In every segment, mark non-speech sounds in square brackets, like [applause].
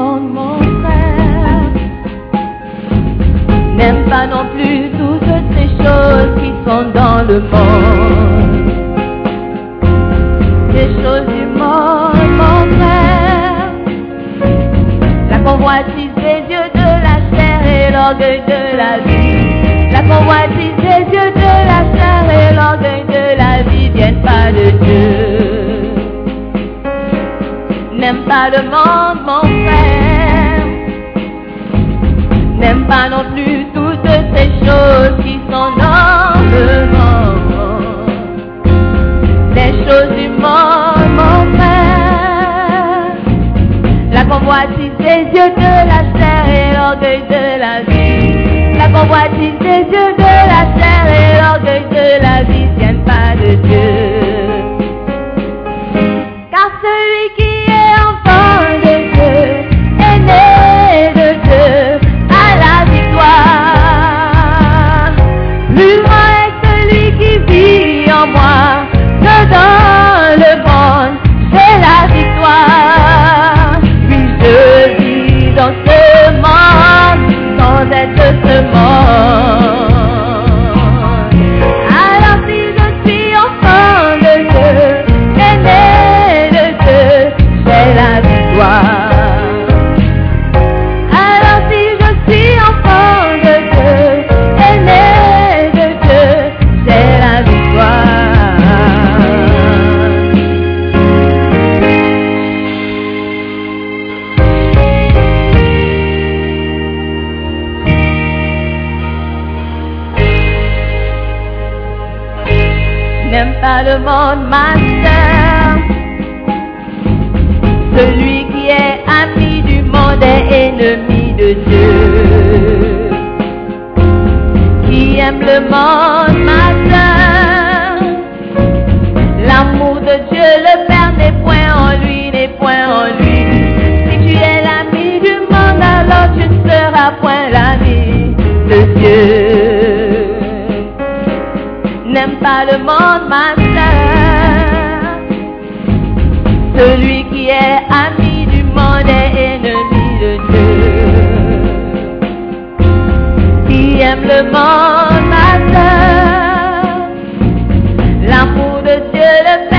Mon frère. N'aime pas non plus toutes ces choses qui sont dans le monde. Ces choses du monde, mon frère. La convoitise des yeux de la chair et l'orgueil de la vie. La convoitise des yeux de la chair et l'orgueil de la vie viennent pas de Dieu. Pas le monde, mon frère. N'aime pas non plus toutes ces choses qui sont dans le monde. Les choses du monde, mon frère. La convoitise des yeux de la chair et l'orgueil de la vie. La convoitise des yeux de la chair et l'orgueil de la vie viennent pas de Dieu. Monde, ma sœur. Celui qui est ami du monde est ennemi de Dieu. Qui aime le monde, ma sœur. L'amour de Dieu, le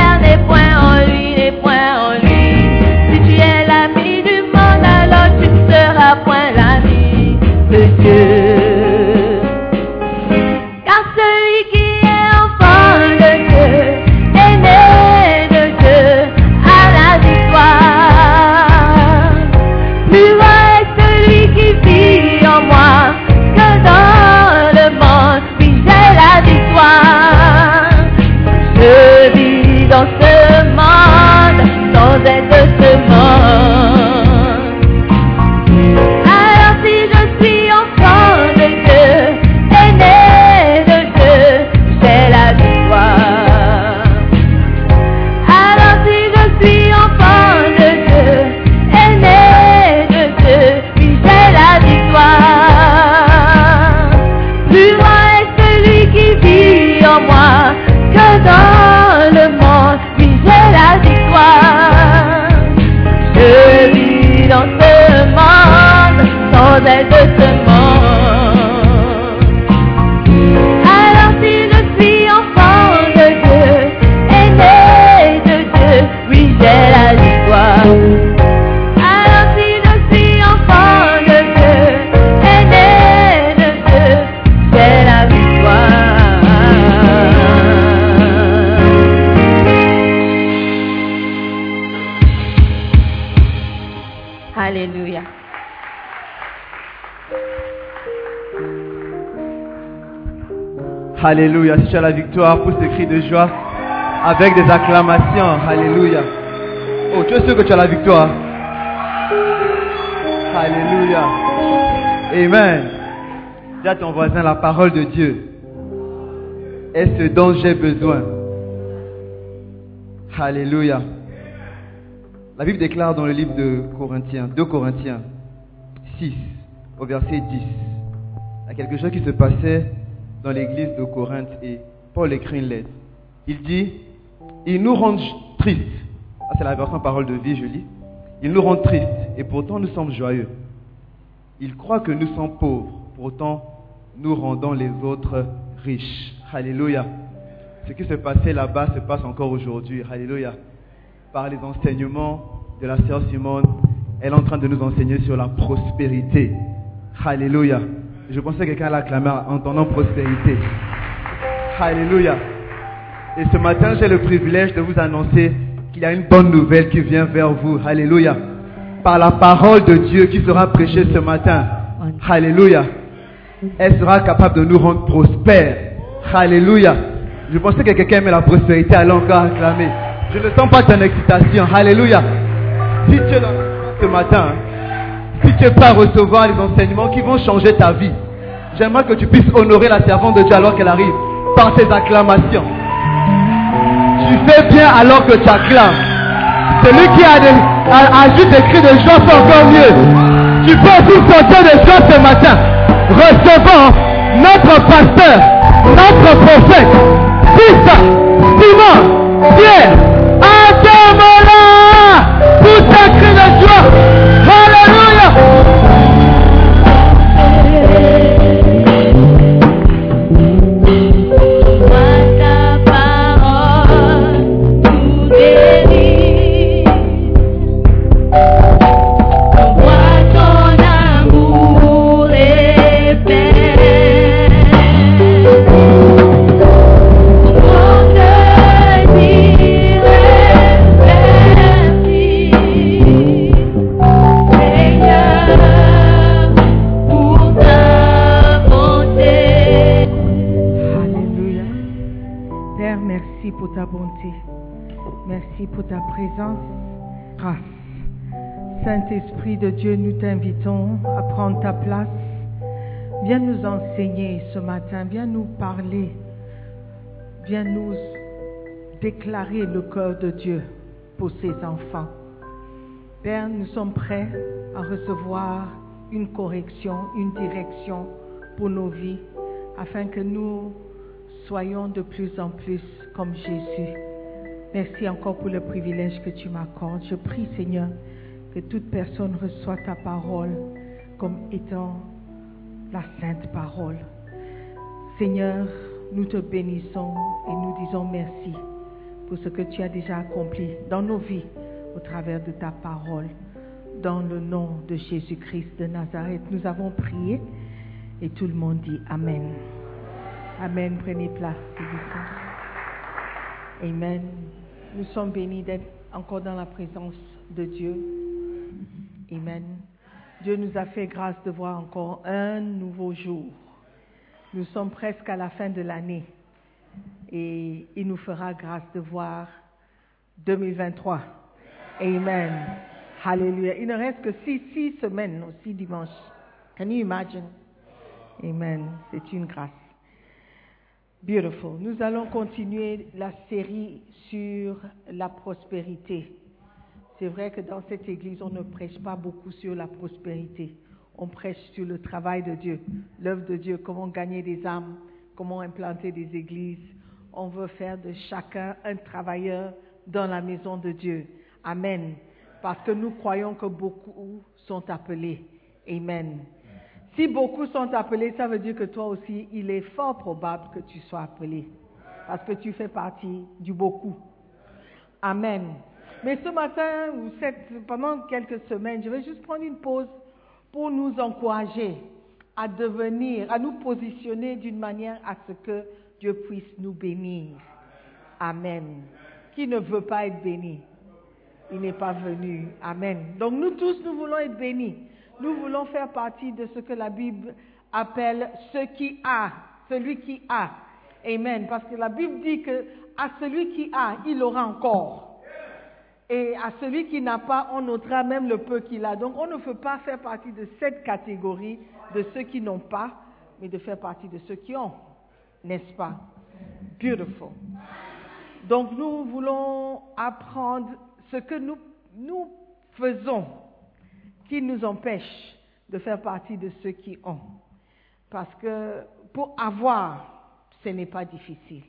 Alléluia. Si tu as la victoire, pousse des cris de joie avec des acclamations. Alléluia. Oh, tu es sûr que tu as la victoire? Alléluia. Amen. Dis à ton voisin la parole de Dieu est ce dont j'ai besoin. Alléluia. La Bible déclare dans le livre de Corinthiens, 2 Corinthiens 6, au verset 10, il y a quelque chose qui se passait dans l'église de Corinthe et Paul écrit une lettre. Il dit, ils nous rendent tristes. Ça, c'est la version parole de vie, je lis. Ils nous rendent tristes et pourtant nous sommes joyeux. Ils croient que nous sommes pauvres, pourtant nous rendons les autres riches. Alléluia. Ce qui se passait là-bas se passe encore aujourd'hui. Alléluia. Par les enseignements de la sœur Simone, elle est en train de nous enseigner sur la prospérité. Alléluia. Je pensais que quelqu'un l'acclamait en entendant prospérité. Alléluia. Et ce matin, j'ai le privilège de vous annoncer qu'il y a une bonne nouvelle qui vient vers vous. Alléluia. Par la parole de Dieu qui sera prêchée ce matin. Alléluia. Elle sera capable de nous rendre prospères. Alléluia. Je pensais que quelqu'un aimait la prospérité, alors encore acclamer. Je ne sens pas ton excitation. Alléluia. Si tu es dans ce matin, si tu es pas à recevoir les enseignements qui vont changer ta vie, j'aimerais que tu puisses honorer la servante de Dieu alors qu'elle arrive par ses acclamations. Tu fais bien alors que tu acclames. Celui qui a, des, a, a juste des cris de joie fait encore mieux. Tu peux aussi sortir de joie ce matin. Recevant notre pasteur, notre prophète, fils, Simon, Pierre, Ademola, tous ces cris de joie. Viens nous parler. Viens nous déclarer le cœur de Dieu pour ses enfants. Père, nous sommes prêts à recevoir une correction, une direction pour nos vies, afin que nous soyons de plus en plus comme Jésus. Merci encore pour le privilège que tu m'accordes. Je prie, Seigneur, que toute personne reçoit ta parole comme étant la sainte parole. Seigneur, nous te bénissons et nous disons merci pour ce que tu as déjà accompli dans nos vies au travers de ta parole. Dans le nom de Jésus-Christ de Nazareth, nous avons prié et tout le monde dit Amen. Amen. Prenez place. Amen. Nous sommes bénis d'être encore dans la présence de Dieu. Amen. Dieu nous a fait grâce de voir encore un nouveau jour. Nous sommes presque à la fin de l'année et il nous fera grâce de voir 2023. Amen. Hallelujah. Il ne reste que six, semaines, six dimanches. Can you imagine? Amen. C'est une grâce. Beautiful. Nous allons continuer la série sur la prospérité. C'est vrai que dans cette église, on ne prêche pas beaucoup sur la prospérité. On prêche sur le travail de Dieu, l'œuvre de Dieu, comment gagner des âmes, comment implanter des églises. On veut faire de chacun un travailleur dans la maison de Dieu. Amen. Parce que nous croyons que beaucoup sont appelés. Amen. Si beaucoup sont appelés, ça veut dire que toi aussi, il est fort probable que tu sois appelé. Parce que tu fais partie du beaucoup. Amen. Mais ce matin, ou pendant quelques semaines, je vais juste prendre une pause pour nous encourager à devenir, à nous positionner d'une manière à ce que Dieu puisse nous bénir. Amen. Qui ne veut pas être béni? il n'est pas venu. Amen. Donc nous tous, nous voulons être bénis. Nous voulons faire partie de ce que la Bible appelle ce qui a, celui qui a. Amen. Parce que la Bible dit que à celui qui a, il aura encore. Et à celui qui n'a pas, on notera même le peu qu'il a. Donc on ne peut pas faire partie de cette catégorie de ceux qui n'ont pas, mais de faire partie de ceux qui ont. N'est-ce pas? Beautiful. Donc nous voulons apprendre ce que nous, nous faisons qui nous empêche de faire partie de ceux qui ont. Parce que pour avoir, ce n'est pas difficile.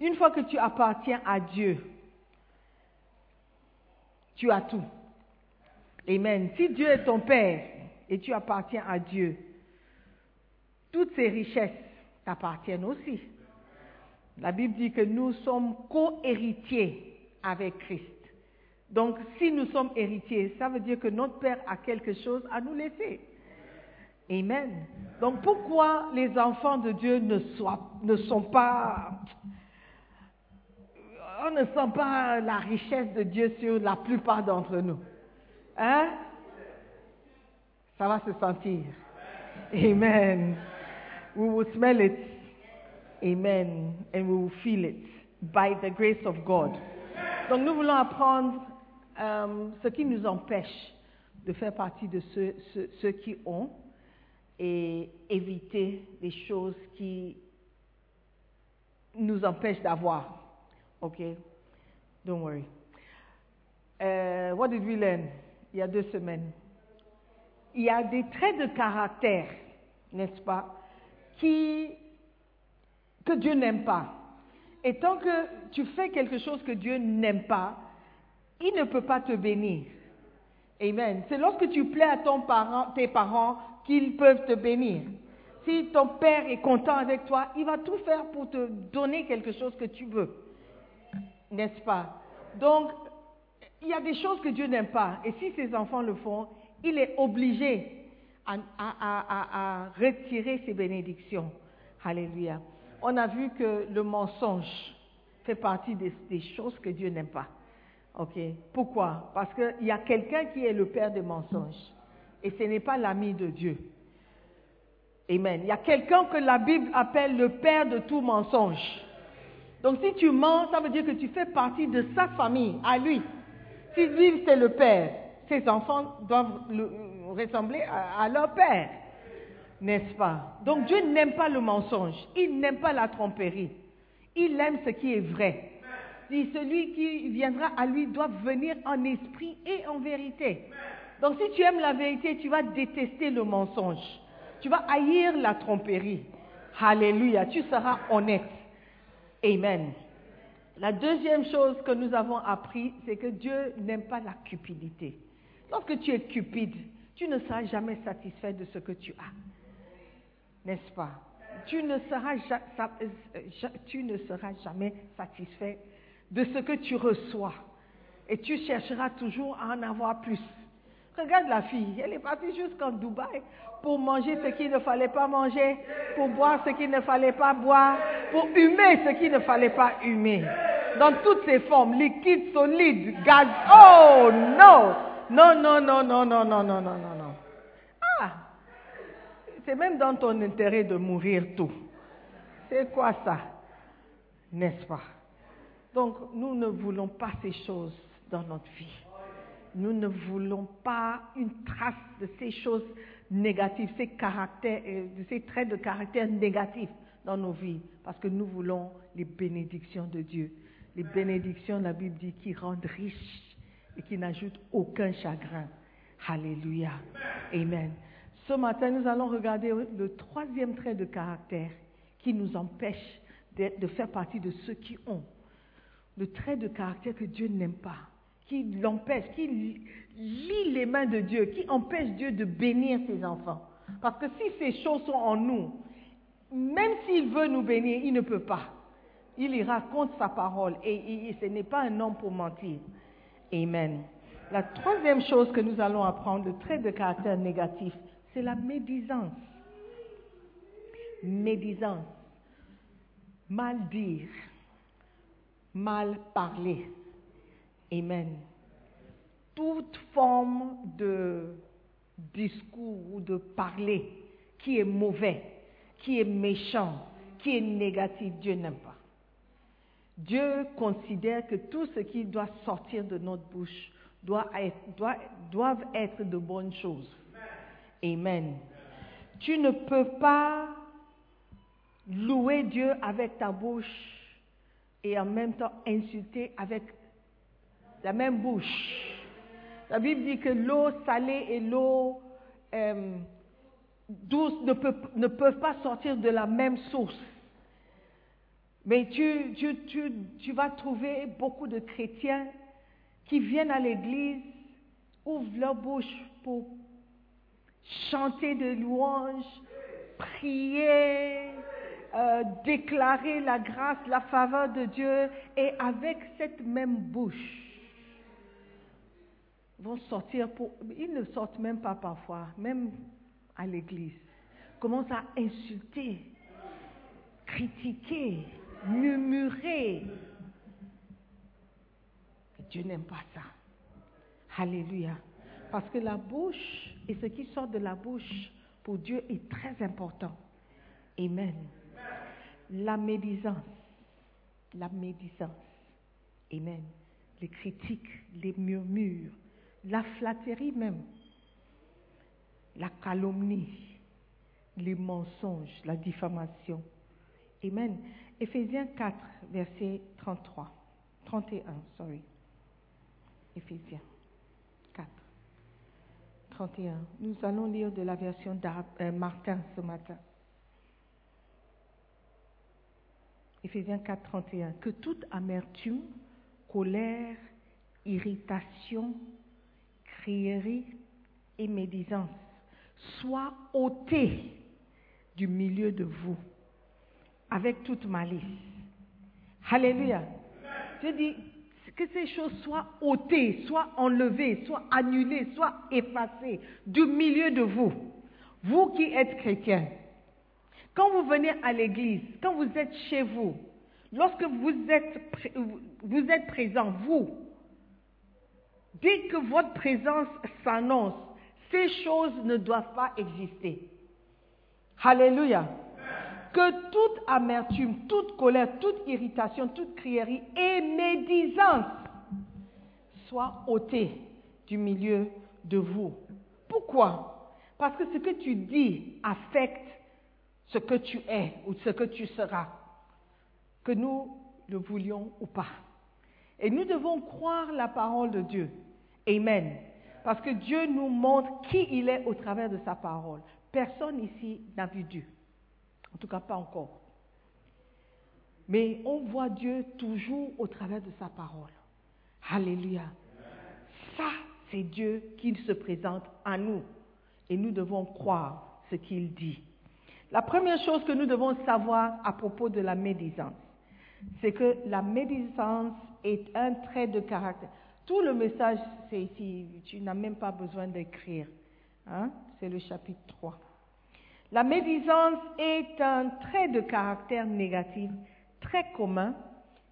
Une fois que tu appartiens à Dieu, tu as tout. Amen. Si Dieu est ton Père et tu appartiens à Dieu, toutes ces richesses t'appartiennent aussi. La Bible dit que nous sommes co-héritiers avec Christ. Donc, si nous sommes héritiers, ça veut dire que notre Père a quelque chose à nous laisser. Amen. Donc, pourquoi les enfants de Dieu ne, sont pas... On ne sent pas la richesse de Dieu sur la plupart d'entre nous. Hein? Ça va se sentir. Amen. We will smell it. Amen. And we will feel it by the grace of God. Donc nous voulons apprendre euh, ce qui nous empêche de faire partie de ceux, qui ont et éviter les choses qui nous empêchent d'avoir. OK? Don't worry. Uh, what did we learn? Il y a deux semaines? Il y a des traits de caractère, n'est-ce pas, que Dieu n'aime pas. Et tant que tu fais quelque chose que Dieu n'aime pas, il ne peut pas te bénir. Amen. C'est lorsque tu plais à ton parent, tes parents qu'ils peuvent te bénir. Si ton père est content avec toi, il va tout faire pour te donner quelque chose que tu veux. N'est-ce pas? Donc, il y a des choses que Dieu n'aime pas. Et si ses enfants le font, il est obligé à, retirer ses bénédictions. Alléluia on a vu que le mensonge fait partie des, des choses que Dieu n'aime pas. Ok? Pourquoi? Parce qu'il y a quelqu'un qui est le père des mensonges. Et ce n'est pas l'ami de Dieu. Amen. Il y a quelqu'un que la Bible appelle le père de tout mensonge. Donc si tu mens, ça veut dire que tu fais partie de sa famille, à lui. Si lui c'est le père, ses enfants doivent le, ressembler à, leur père n'est-ce pas? Donc Dieu n'aime pas le mensonge, il n'aime pas la tromperie, il aime ce qui est vrai. Celui qui viendra à lui doit venir en esprit et en vérité. Donc si tu aimes la vérité, tu vas détester le mensonge, tu vas haïr la tromperie. Alléluia, tu seras honnête. Amen. La deuxième chose que nous avons appris, c'est que Dieu n'aime pas la cupidité. Lorsque tu es cupide, tu ne seras jamais satisfait de ce que tu as n'est-ce pas? Tu ne, seras, tu ne seras jamais satisfait de ce que tu reçois. Et tu chercheras toujours à en avoir plus. Regarde la fille, elle est partie jusqu'en Dubaï pour manger ce qu'il ne fallait pas manger, pour boire ce qu'il ne fallait pas boire, pour humer ce qu'il ne fallait pas humer. Dans toutes ses formes, liquide, solide, gaz. Oh non! Non, non, non, non, non, non, non, non, non, non c'est même dans ton intérêt de mourir tout. C'est quoi ça? N'est-ce pas? Donc, nous ne voulons pas ces choses dans notre vie. Nous ne voulons pas une trace de ces choses négatives, ces, caractères, euh, ces traits de caractère négatifs dans nos vies, parce que nous voulons les bénédictions de Dieu. Les bénédictions, la Bible dit, qui rendent riches et qui n'ajoutent aucun chagrin. Alléluia. Amen. Ce matin, nous allons regarder le troisième trait de caractère qui nous empêche de, faire partie de ceux qui ont. Le trait de caractère que Dieu n'aime pas, qui l'empêche, qui lie les mains de Dieu, qui empêche Dieu de bénir ses enfants. Parce que si ces choses sont en nous, même s'il veut nous bénir, il ne peut pas. Il ira contre sa parole et, et ce n'est pas un homme pour mentir. Amen. La troisième chose que nous allons apprendre, le trait de caractère négatif, c'est la médisance. Médisance. Mal dire. Mal parler. Amen. toute forme de discours ou de parler qui est mauvais, qui est méchant, qui est négatif, Dieu n'aime pas. Dieu considère que tout ce qui doit sortir de notre bouche doit être, doivent de bonnes choses. Amen. Tu ne peux pas louer Dieu avec ta bouche et en même temps insulter avec la même bouche. La Bible dit que l'eau salée et l'eau euh, douce ne, peuvent pas sortir de la même source. Mais tu vas trouver beaucoup de chrétiens qui viennent à l'église, ouvrent leur bouche pour chanter des louanges, prier, euh, déclarer la grâce, la faveur de Dieu, et avec cette même bouche, vont sortir. Ils ne sortent même pas parfois, même à l'église. Commencent à insulter, critiquer, murmurer. Dieu n'aime pas ça. Alléluia. Parce que la bouche et ce qui sort de la bouche pour Dieu est très important. Amen. La médisance. La médisance. Amen. Les critiques, les murmures, la flatterie même, la calomnie, les mensonges, la diffamation. Amen. Éphésiens 4, verset 33. 31, sorry. Éphésiens 4. 31. Nous allons lire de la version d'Ar- euh, Martin ce matin. Éphésiens 4, 31. Que toute amertume, colère, irritation, crierie et médisance soit ôtée du milieu de vous avec toute malice. Alléluia. Je dis que ces choses soient ôtées, soient enlevées, soient annulées, soient effacées du milieu de vous. Vous qui êtes chrétiens. Quand vous venez à l'église, quand vous êtes chez vous, lorsque vous êtes, vous êtes présent, vous, dès que votre présence s'annonce, ces choses ne doivent pas exister. Alléluia. Que toute amertume, toute colère, toute irritation, toute crierie et médisance soit ôtée du milieu de vous. Pourquoi? Parce que ce que tu dis affecte ce que tu es ou ce que tu seras, que nous le voulions ou pas. Et nous devons croire la parole de Dieu. Amen. Parce que Dieu nous montre qui il est au travers de sa parole. Personne ici n'a vu Dieu. En tout cas, pas encore. Mais on voit Dieu toujours au travers de sa parole. Alléluia. Ça, c'est Dieu qui se présente à nous. Et nous devons croire ce qu'il dit. La première chose que nous devons savoir à propos de la médisance, c'est que la médisance est un trait de caractère. Tout le message, c'est ici. Tu n'as même pas besoin d'écrire. Hein? C'est le chapitre 3. La médisance est un trait de caractère négatif très commun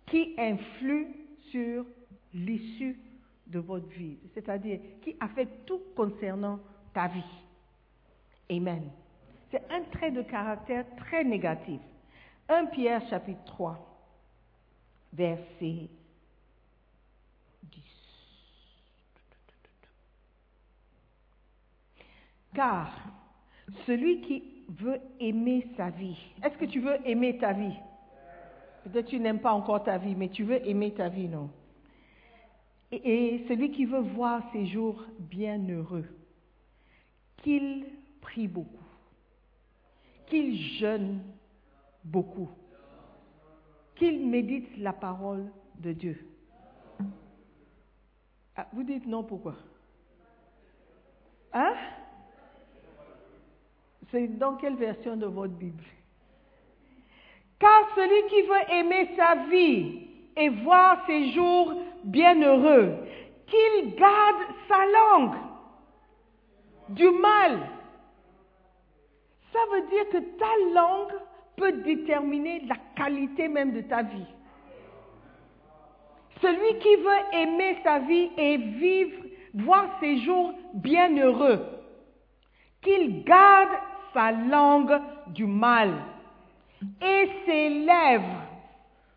qui influe sur l'issue de votre vie, c'est-à-dire qui affecte tout concernant ta vie. Amen. C'est un trait de caractère très négatif. 1 Pierre chapitre 3, verset 10. Car celui qui veut aimer sa vie, est-ce que tu veux aimer ta vie? Peut-être tu n'aimes pas encore ta vie, mais tu veux aimer ta vie, non? Et, celui qui veut voir ses jours bienheureux, qu'il prie beaucoup, qu'il jeûne beaucoup, qu'il médite la parole de Dieu. Ah, vous dites non, pourquoi? Hein? Dans quelle version de votre Bible? Car celui qui veut aimer sa vie et voir ses jours bienheureux, qu'il garde sa langue du mal. Ça veut dire que ta langue peut déterminer la qualité même de ta vie. Celui qui veut aimer sa vie et vivre voir ses jours bienheureux, qu'il garde sa langue du mal et ses lèvres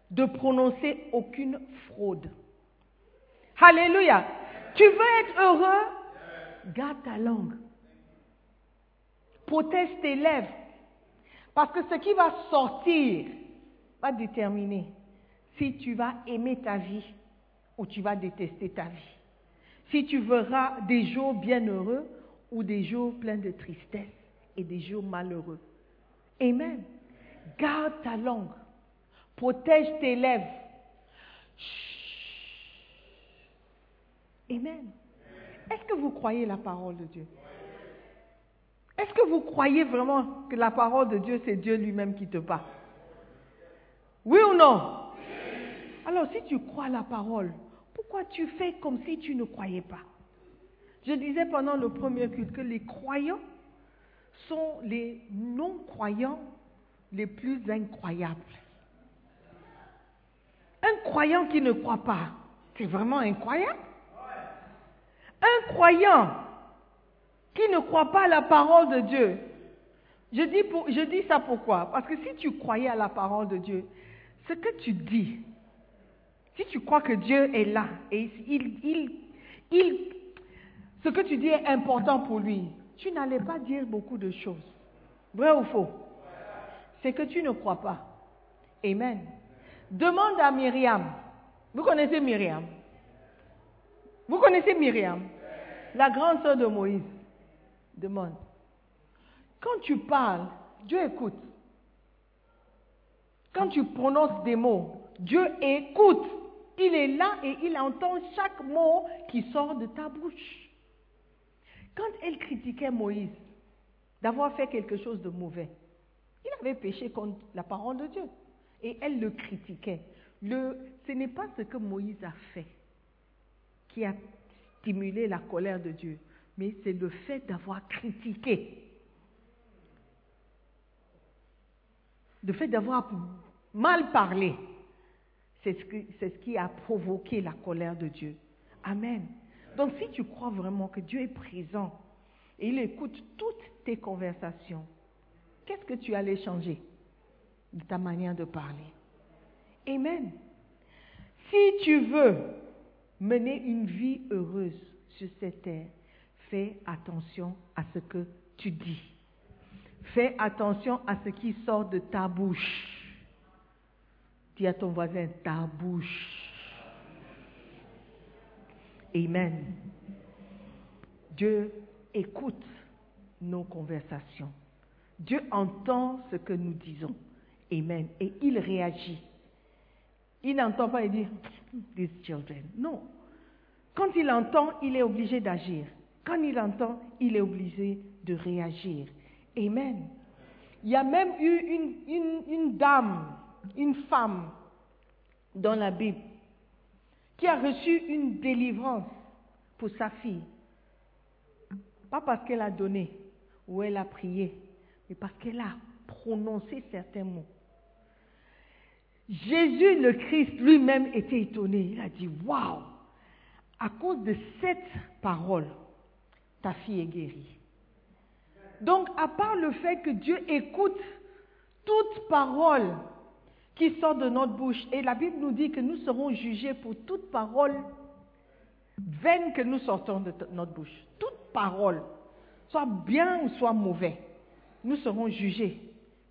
de prononcer aucune fraude. Alléluia. Tu veux être heureux? Garde ta langue. Protège tes lèvres. Parce que ce qui va sortir va déterminer si tu vas aimer ta vie ou tu vas détester ta vie. Si tu verras des jours bienheureux ou des jours pleins de tristesse et des jours malheureux. Amen. Garde ta langue. Protège tes lèvres. Amen. Est-ce que vous croyez la parole de Dieu? Est-ce que vous croyez vraiment que la parole de Dieu, c'est Dieu lui-même qui te parle Oui ou non? Alors si tu crois la parole, pourquoi tu fais comme si tu ne croyais pas? Je disais pendant le premier culte que les croyants sont les non-croyants les plus incroyables. Un croyant qui ne croit pas, c'est vraiment incroyable. Un croyant qui ne croit pas à la parole de Dieu, je dis, ça pourquoi? Parce que si tu croyais à la parole de Dieu, ce que tu dis, si tu crois que Dieu est là et il, ce que tu dis est important pour lui, tu n'allais pas dire beaucoup de choses. Vrai ou faux? C'est que tu ne crois pas. Amen. Demande à Myriam. Vous connaissez Myriam? Vous connaissez Myriam? La grande sœur de Moïse. Demande. Quand tu parles, Dieu écoute. Quand tu prononces des mots, Dieu écoute. Il est là et il entend chaque mot qui sort de ta bouche. Quand elle critiquait Moïse d'avoir fait quelque chose de mauvais, il avait péché contre la parole de Dieu et elle le critiquait. Ce n'est pas ce que Moïse a fait qui a stimulé la colère de Dieu, mais c'est le fait d'avoir critiqué. Le fait d'avoir mal parlé, c'est ce, ce, qui a provoqué la colère de Dieu. Amen. Donc si tu crois vraiment que Dieu est présent et il écoute toutes tes conversations, qu'est-ce que tu allais changer de ta manière de parler? Amen. Si tu veux mener une vie heureuse sur cette terre, fais attention à ce que tu dis. Fais attention à ce qui sort de ta bouche. Dis à ton voisin, ta bouche. Amen. Dieu écoute nos conversations. Dieu entend ce que nous disons. Amen. Et il réagit. Il n'entend pas et dit, these children. Non. Quand il entend, il est obligé d'agir. Quand il entend, il est obligé de réagir. Amen. Il y a même eu une, dame, une femme dans la Bible qui a reçu une délivrance pour sa fille. Pas parce qu'elle a donné ou elle a prié, mais parce qu'elle a prononcé certains mots. Jésus le Christ lui-même était étonné. Il a dit, waouh, à cause de cette parole, ta fille est guérie. Donc, à part le fait que Dieu écoute toute parole qui sort de notre bouche, et la Bible nous dit que nous serons jugés pour toute parole vaine que nous sortons de notre bouche. Toute parole, soit bien ou soit mauvais, nous serons jugés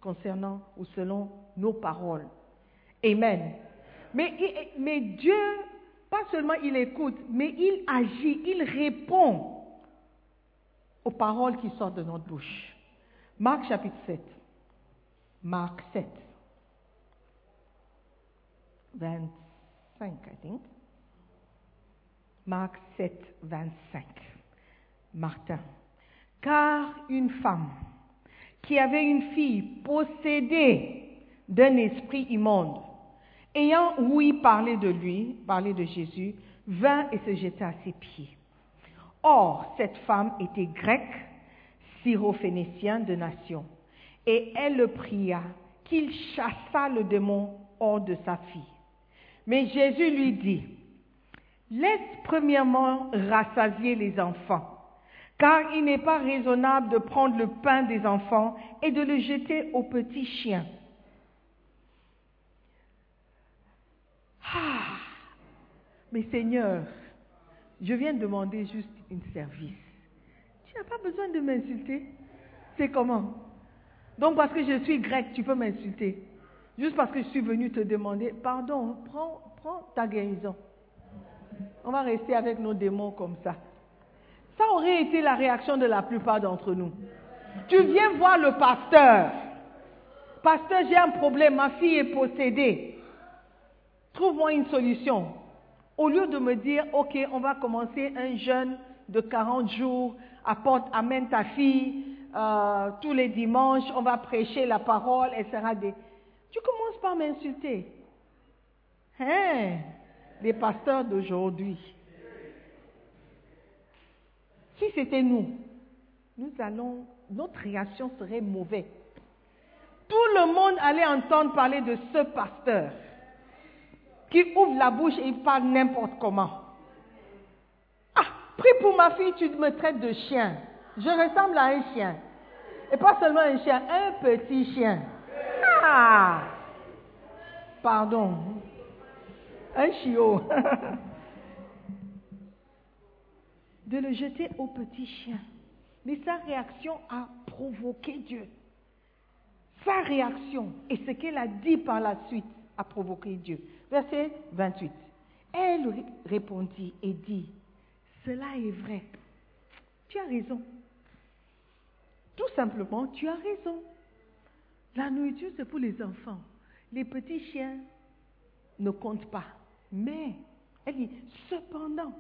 concernant ou selon nos paroles. Amen. Mais, mais Dieu, pas seulement il écoute, mais il agit, il répond aux paroles qui sortent de notre bouche. Marc chapitre 7. Marc 7. 25, I think. Marc 7, 25. Martin. Car une femme qui avait une fille possédée d'un esprit immonde, ayant ouï parler de lui, parler de Jésus, vint et se jeta à ses pieds. Or, cette femme était grecque, syrophénicienne de nation, et elle le pria qu'il chassât le démon hors de sa fille. Mais Jésus lui dit, Laisse premièrement rassasier les enfants, car il n'est pas raisonnable de prendre le pain des enfants et de le jeter aux petits chiens. Ah, mais Seigneur, je viens demander juste une service. Tu n'as pas besoin de m'insulter. C'est comment? Donc parce que je suis grec, tu peux m'insulter. Juste parce que je suis venu te demander, pardon, prends, ta guérison. On va rester avec nos démons comme ça. Ça aurait été la réaction de la plupart d'entre nous. Tu viens voir le pasteur. Pasteur, j'ai un problème, ma fille est possédée. Trouve-moi une solution. Au lieu de me dire, OK, on va commencer un jeûne de 40 jours, apporte, amène ta fille, euh, tous les dimanches, on va prêcher la parole, etc. Tu commences par m'insulter. Hein? Les pasteurs d'aujourd'hui. Si c'était nous, nous allons, notre réaction serait mauvaise. Tout le monde allait entendre parler de ce pasteur qui ouvre la bouche et il parle n'importe comment. Ah, prie pour ma fille, tu me traites de chien. Je ressemble à un chien. Et pas seulement un chien, un petit chien. Ah, pardon. Un chiot. [laughs] de le jeter au petit chien. Mais sa réaction a provoqué Dieu. Sa réaction et ce qu'elle a dit par la suite a provoqué Dieu. Verset 28. Elle répondit et dit, cela est vrai. Tu as raison. Tout simplement, tu as raison. La nourriture, c'est pour les enfants. Les petits chiens ne comptent pas. Mais, elle dit, cependant,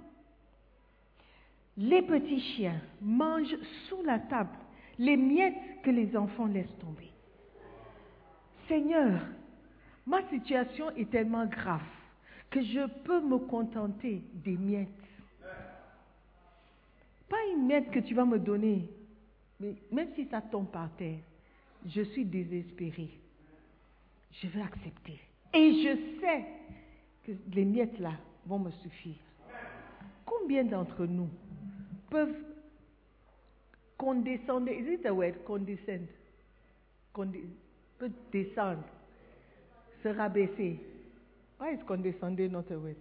les petits chiens mangent sous la table les miettes que les enfants laissent tomber. Seigneur, ma situation est tellement grave que je peux me contenter des miettes. Pas une miette que tu vas me donner, même si ça tombe par terre, je suis désespérée. Je vais accepter. Et je sais que les miettes là vont me suffire. Combien d'entre nous peuvent condescendre, is it a word, condescend, Conde, peut descendre, se rabaisser. Why is condescender not a word?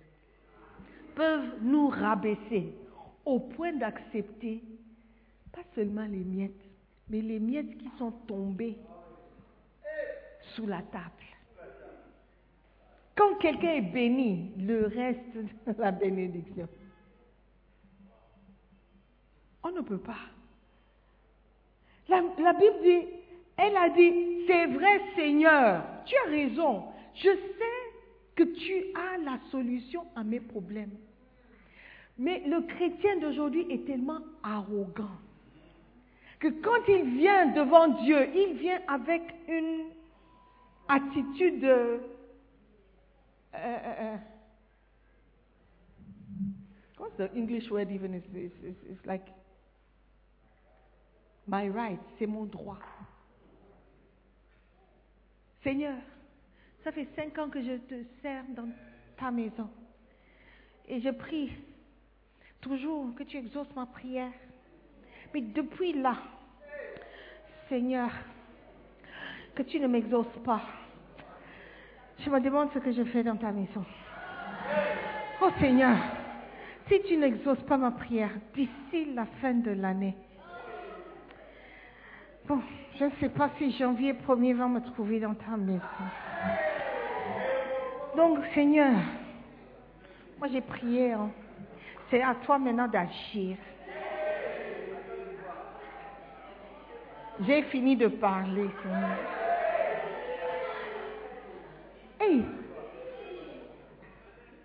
Peuvent nous rabaisser au point d'accepter pas seulement les miettes, mais les miettes qui sont tombées sous la table. Quand quelqu'un est béni, le reste de [laughs] la bénédiction. On ne peut pas. La, la, Bible dit, elle a dit, c'est vrai Seigneur, tu as raison, je sais que tu as la solution à mes problèmes. Mais le chrétien d'aujourd'hui est tellement arrogant que quand il vient devant Dieu, il vient avec une attitude de... Uh, uh, what's the English word even? It's like my right, c'est mon droit. Seigneur, ça fait cinq ans que je te sers dans ta maison. Et je prie toujours que tu exauces ma prière. Mais depuis là, Seigneur, que tu ne m'exauces pas. Je me demande ce que je fais dans ta maison. Oh Seigneur, si tu n'exauces pas ma prière d'ici la fin de l'année, bon, je ne sais pas si janvier 1er va me trouver dans ta maison. Donc Seigneur, moi j'ai prié, hein. c'est à toi maintenant d'agir. J'ai fini de parler, Seigneur. Hey,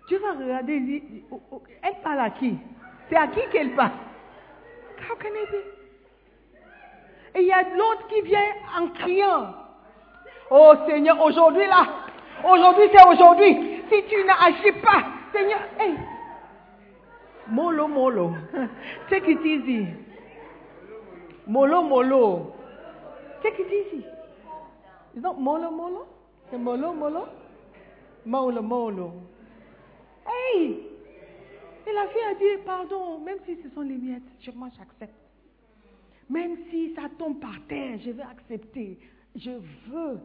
tu vas regarder, oh, oh, elle parle à qui? C'est à qui qu'elle parle? How can it be? Et il y a l'autre qui vient en criant. Oh Seigneur, aujourd'hui là, aujourd'hui c'est aujourd'hui. Si tu n'agis pas, Seigneur, hey, molo molo, [laughs] take it easy. Molo molo. Take it easy. It's not molo molo? C'est molo molo? Molo molo. Hey! Et la fille a dit, pardon, même si ce sont les miettes, moi j'accepte. Même si ça tombe par terre, je vais accepter. Je veux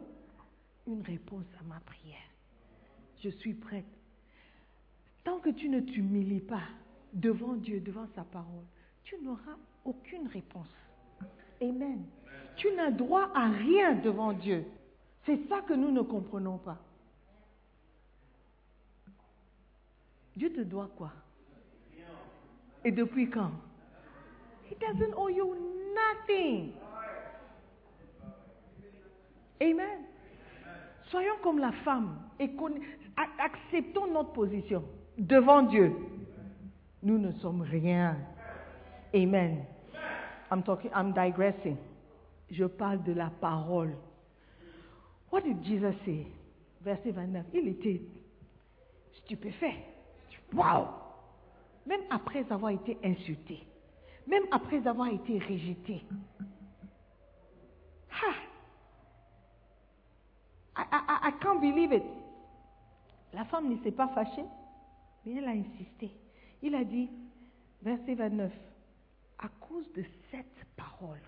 une réponse à ma prière. Je suis prête. Tant que tu ne t'humilies pas devant Dieu, devant sa parole, tu n'auras aucune réponse. Amen. Tu n'as droit à rien devant Dieu. C'est ça que nous ne comprenons pas. Dieu te doit quoi? Et depuis quand? He doesn't owe you nothing. Amen. Soyons comme la femme et acceptons notre position devant Dieu. Nous ne sommes rien. Amen. I'm talking, I'm digressing. Je parle de la parole. What did Jesus say? Verset 29. Il était stupéfait. Wow! Même après avoir été insulté, même après avoir été rejeté. Ha! I, I, I can't believe it. La femme ne s'est pas fâchée, mais elle a insisté. Il a dit, verset 29, à cause de cette parole.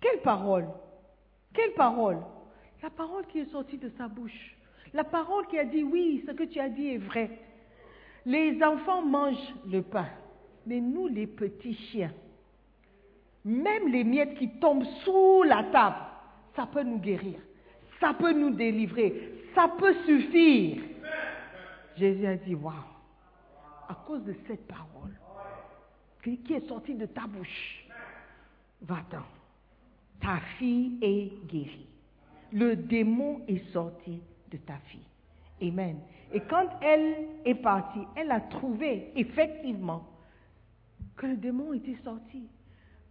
Quelle parole? Quelle parole? La parole qui est sortie de sa bouche. La parole qui a dit oui, ce que tu as dit est vrai. Les enfants mangent le pain, mais nous, les petits chiens, même les miettes qui tombent sous la table, ça peut nous guérir, ça peut nous délivrer, ça peut suffire. Jésus a dit, waouh, à cause de cette parole qui est sortie de ta bouche, va-t'en, ta fille est guérie. Le démon est sorti de ta fille. Amen. Et quand elle est partie, elle a trouvé effectivement que le démon était sorti.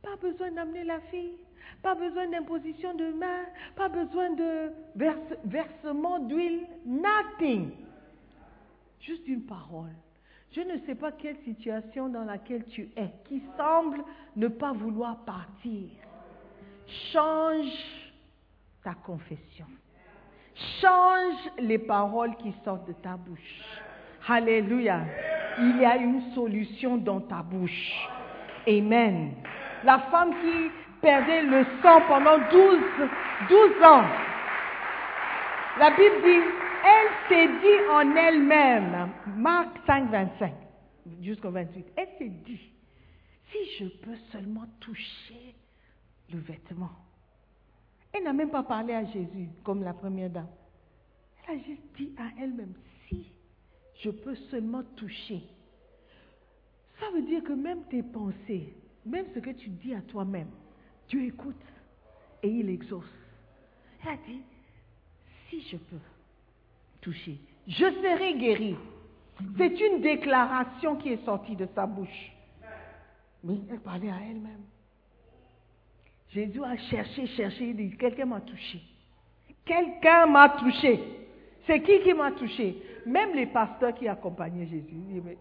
Pas besoin d'amener la fille, pas besoin d'imposition de main, pas besoin de versement d'huile, nothing. Juste une parole. Je ne sais pas quelle situation dans laquelle tu es qui semble ne pas vouloir partir. Change ta confession. Change les paroles qui sortent de ta bouche. Alléluia. Il y a une solution dans ta bouche. Amen. La femme qui perdait le sang pendant 12, 12 ans. La Bible dit, elle s'est dit en elle-même, Marc 5, 25, jusqu'au 28, elle s'est dit, si je peux seulement toucher le vêtement, elle n'a même pas parlé à Jésus comme la première dame. Elle a juste dit à elle-même, si je peux seulement toucher. Ça veut dire que même tes pensées, même ce que tu dis à toi-même, Dieu écoute et il exauce. Elle a dit, si je peux toucher, je serai guérie. C'est une déclaration qui est sortie de sa bouche. Mais elle parlait à elle-même. Jésus a cherché, cherché, il dit, quelqu'un m'a touché. Quelqu'un m'a touché. C'est qui qui m'a touché? Même les pasteurs qui accompagnaient Jésus, ils disent, mais,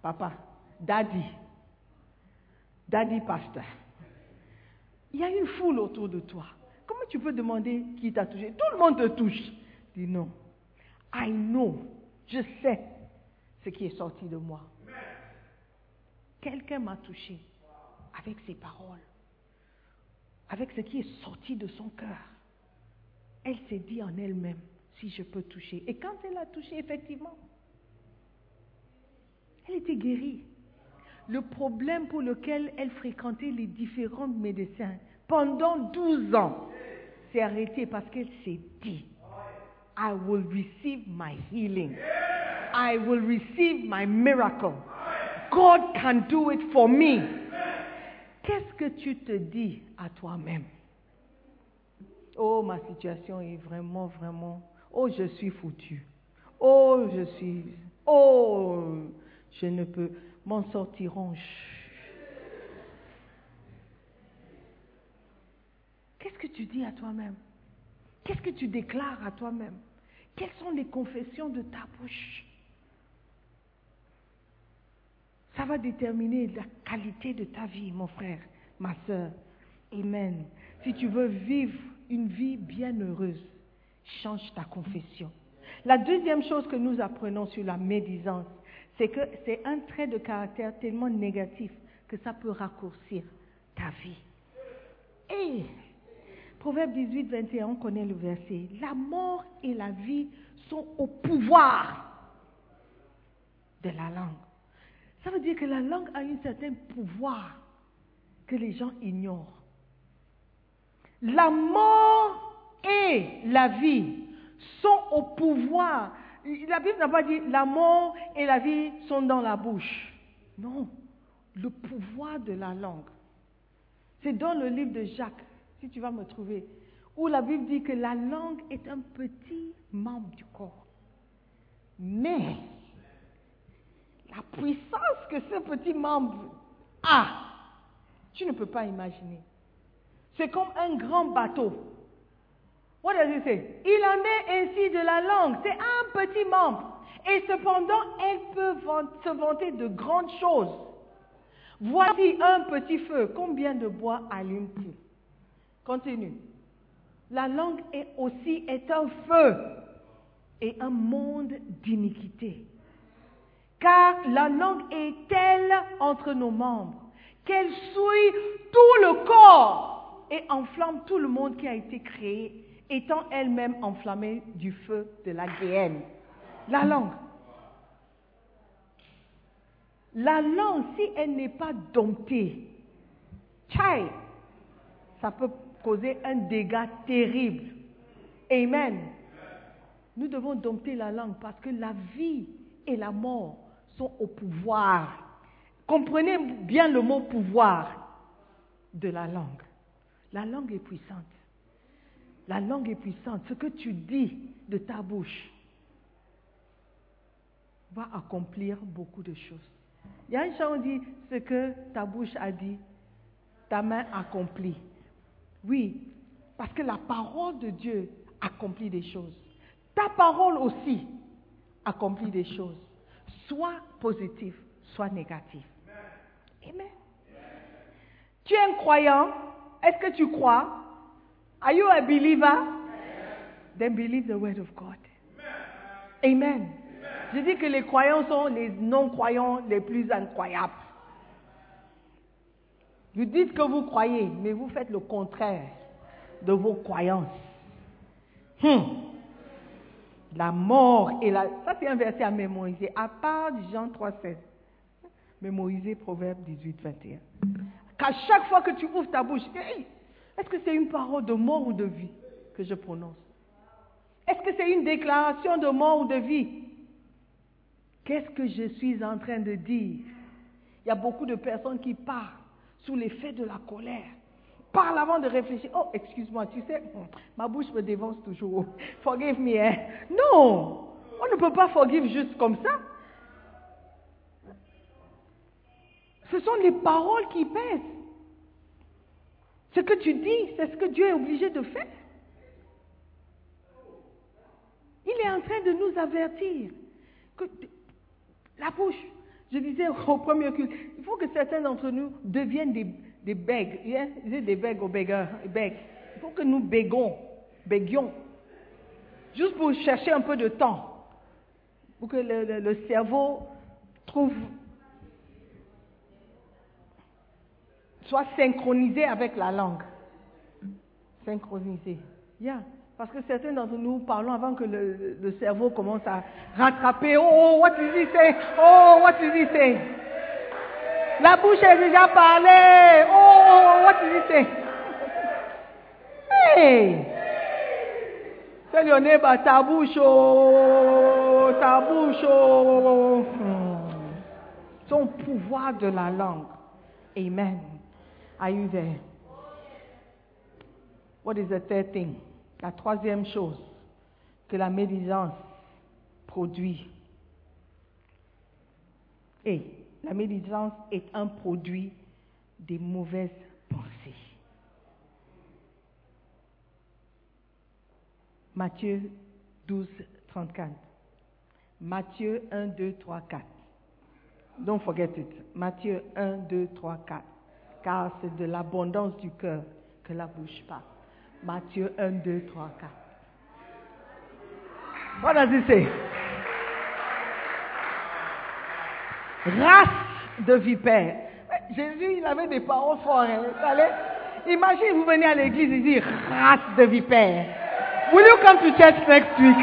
papa, daddy, daddy pasteur, il y a une foule autour de toi. Comment tu peux demander qui t'a touché? Tout le monde te touche. Il dit non. I know. Je sais ce qui est sorti de moi. Quelqu'un m'a touché avec ses paroles avec ce qui est sorti de son cœur. Elle s'est dit en elle-même, si je peux toucher. Et quand elle a touché, effectivement, elle était guérie. Le problème pour lequel elle fréquentait les différents médecins pendant 12 ans s'est arrêté parce qu'elle s'est dit, I will receive my healing. I will receive my miracle. God can do it for me. Qu'est-ce que tu te dis à toi-même? Oh, ma situation est vraiment, vraiment... Oh, je suis foutu. Oh, je suis... Oh, je ne peux m'en sortir Qu'est-ce que tu dis à toi-même? Qu'est-ce que tu déclares à toi-même? Quelles sont les confessions de ta bouche? Ça va déterminer la qualité de ta vie, mon frère, ma soeur. Amen. Si tu veux vivre une vie bien heureuse, change ta confession. La deuxième chose que nous apprenons sur la médisance, c'est que c'est un trait de caractère tellement négatif que ça peut raccourcir ta vie. Et Proverbe 18, 21, on connaît le verset. La mort et la vie sont au pouvoir de la langue. Ça veut dire que la langue a un certain pouvoir que les gens ignorent. La mort et la vie sont au pouvoir. La Bible n'a pas dit la mort et la vie sont dans la bouche. Non, le pouvoir de la langue. C'est dans le livre de Jacques, si tu vas me trouver, où la Bible dit que la langue est un petit membre du corps. Mais la puissance que ce petit membre a, tu ne peux pas imaginer. C'est comme un grand bateau. What does it say? Il en est ainsi de la langue. C'est un petit membre. Et cependant, elle peut se vanter de grandes choses. Voici un petit feu. Combien de bois allume-t-il? Continue. La langue est aussi est un feu et un monde d'iniquité. Car la langue est telle entre nos membres qu'elle souille tout le corps et enflamme tout le monde qui a été créé, étant elle-même enflammée du feu de la géhenne. La langue. La langue, si elle n'est pas domptée, ça peut causer un dégât terrible. Amen. Nous devons dompter la langue parce que la vie et la mort sont au pouvoir. Comprenez bien le mot pouvoir de la langue. La langue est puissante. La langue est puissante. Ce que tu dis de ta bouche va accomplir beaucoup de choses. Il y a un chant qui dit ce que ta bouche a dit, ta main accomplit. Oui, parce que la parole de Dieu accomplit des choses. Ta parole aussi accomplit des choses, soit positives, soit négatives. Amen. Tu es un croyant. Est-ce que tu crois? Are you a believer? Then believe the word of God. Amen. Je dis que les croyants sont les non-croyants les plus incroyables. Vous dites que vous croyez, mais vous faites le contraire de vos croyances. Hmm. La mort et la... Ça, c'est un verset à mémoriser, à part Jean 3,16. Mémoriser Proverbe 18, 21. Qu'à chaque fois que tu ouvres ta bouche, est-ce que c'est une parole de mort ou de vie que je prononce? Est-ce que c'est une déclaration de mort ou de vie? Qu'est-ce que je suis en train de dire? Il y a beaucoup de personnes qui parlent sous l'effet de la colère. Parlent avant de réfléchir. Oh, excuse-moi, tu sais, ma bouche me dévance toujours. [laughs] Forgive me. Hein? Non, on ne peut pas forgive juste comme ça. Ce sont les paroles qui pèsent. Ce que tu dis, c'est ce que Dieu est obligé de faire. Il est en train de nous avertir que la bouche, je disais au premier culte, il faut que certains d'entre nous deviennent des, des bègues. Yeah? des bègues au bègueurs. Il faut que nous bégons, béguions. Juste pour chercher un peu de temps. Pour que le, cerveau trouve soit synchronisé avec la langue. Synchronisé. Yeah. Parce que certains d'entre nous parlons avant que le, le, cerveau commence à rattraper. Oh, oh what did he say? Oh, what did he say? La bouche a déjà parlé. Oh, what did he say? Hey! Tell your neighbor, ta bouche, oh, ta bouche, oh. Son pouvoir de la langue. Amen. Are you there? What is the third thing? La troisième chose que la médisance produit. Et la médisance est un produit des mauvaises pensées. Matthieu 12, 34. Matthieu 1, 2, 3, 4. Don't forget it. Matthieu 1, 2, 3, 4 car c'est de l'abondance du cœur que la bouche parle. Matthieu 1, 2, 3, 4. What does it say? Race de vipère. Jésus, il avait des paroles fortes. hein. Imagine, vous venez à l'église et dites race de vipère. Will you come to church next week?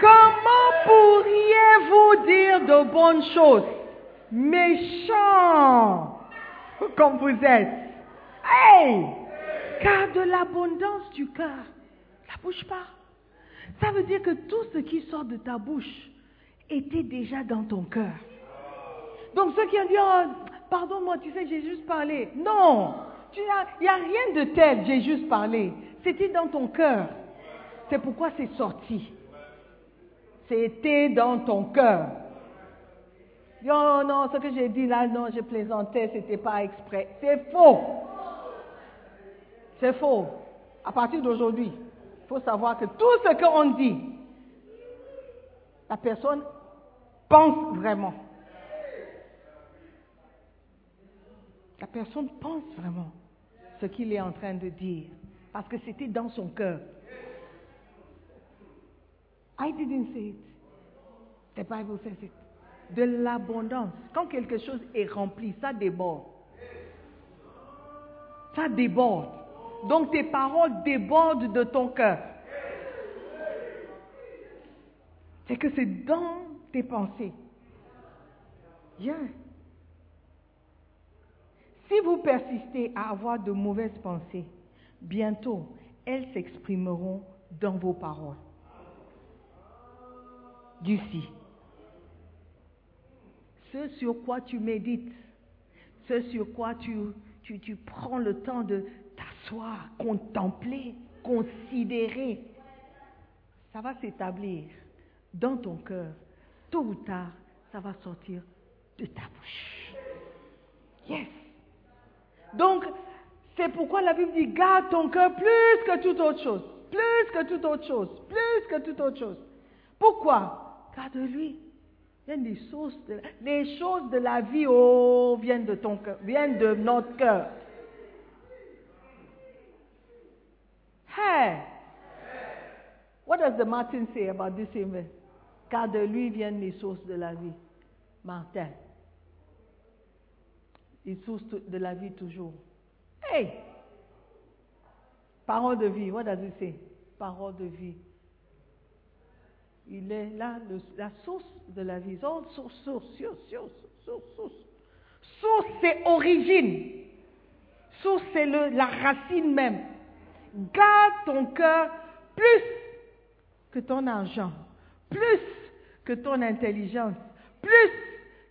Comment pourriez-vous dire de bonnes choses, méchants comme vous êtes? Hey! Car de l'abondance du cœur, la bouche parle. Ça veut dire que tout ce qui sort de ta bouche était déjà dans ton cœur. Donc ceux qui ont dit, oh, pardon-moi, tu sais, j'ai juste parlé. Non, il n'y a rien de tel, j'ai juste parlé. C'était dans ton cœur. C'est pourquoi c'est sorti. C'était dans ton cœur. Non, non, ce que j'ai dit là, non, je plaisantais, c'était pas exprès. C'est faux. C'est faux. À partir d'aujourd'hui, il faut savoir que tout ce qu'on dit, la personne pense vraiment. La personne pense vraiment ce qu'il est en train de dire. Parce que c'était dans son cœur. I didn't say it. The Bible says it. De l'abondance. Quand quelque chose est rempli, ça déborde. Ça déborde. Donc tes paroles débordent de ton cœur. C'est que c'est dans tes pensées. Yeah. Si vous persistez à avoir de mauvaises pensées, bientôt elles s'exprimeront dans vos paroles. D'ici. Ce sur quoi tu médites, ce sur quoi tu, tu, tu prends le temps de t'asseoir, contempler, considérer, ça va s'établir dans ton cœur. Tôt ou tard, ça va sortir de ta bouche. Yes. Donc, c'est pourquoi la Bible dit, garde ton cœur plus que toute autre chose. Plus que toute autre chose. Plus que toute autre chose. Pourquoi? Garde-lui. Des sources de, les choses de la vie, oh, viennent de ton cœur, viennent de notre cœur. Hey! What does the Martin say about this event? Car de lui viennent les sources de la vie. Martin. Les sources de la vie toujours. Hey! Parole de vie. What does it say? Parole de vie. Il est là, la source de la vie. Source, source, source, source, source, source. Source, c'est origine. Source, c'est la racine même. Garde ton cœur plus que ton argent, plus que ton intelligence, plus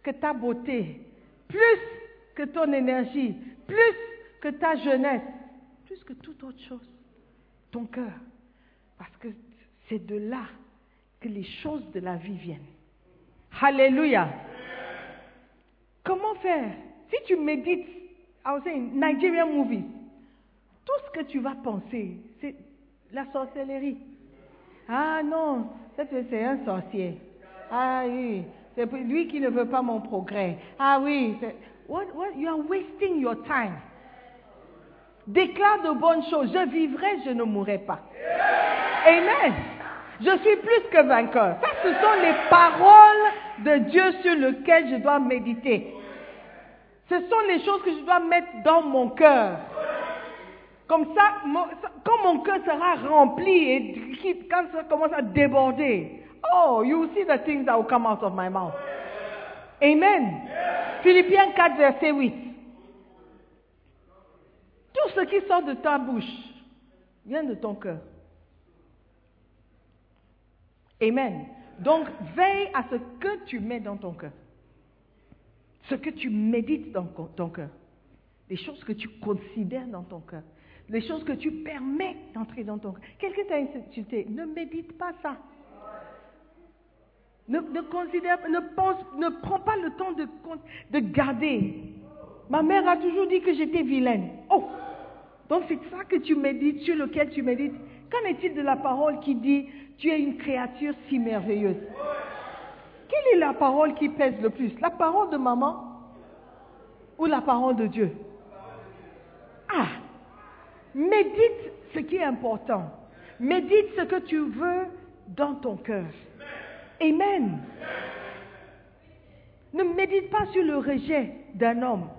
que ta beauté, plus que ton énergie, plus que ta jeunesse, plus que toute autre chose. Ton cœur. Parce que c'est de là que les choses de la vie viennent. Alléluia. Comment faire? Si tu médites, I was saying, Nigerian movies, tout ce que tu vas penser, c'est la sorcellerie. Ah non, c'est un sorcier. Ah oui, c'est lui qui ne veut pas mon progrès. Ah oui, what, you are wasting your time. Déclare de bonnes choses. Je vivrai, je ne mourrai pas. Amen. Je suis plus que vainqueur. Ça, ce sont les paroles de Dieu sur lesquelles je dois méditer. Ce sont les choses que je dois mettre dans mon cœur. Comme ça, quand mon cœur sera rempli et quand ça commence à déborder, oh, you will see the things that will come out of my mouth. Amen. Philippiens 4, verset 8. Tout ce qui sort de ta bouche vient de ton cœur. Amen. Donc, veille à ce que tu mets dans ton cœur. Ce que tu médites dans ton cœur. Les choses que tu considères dans ton cœur. Les choses que tu permets d'entrer dans ton cœur. Quelqu'un t'a insulté. Ne médite pas ça. Ne, prends pas le temps de, de garder. Ma mère a toujours dit que j'étais vilaine. Oh! Donc c'est ça que tu médites, sur lequel tu médites. Qu'en est-il de la parole qui dit tu es une créature si merveilleuse? Quelle est la parole qui pèse le plus? La parole de maman ou la parole de Dieu? Ah Médite ce qui est important. Médite ce que tu veux dans ton cœur. Amen. Ne médite pas sur le rejet d'un homme.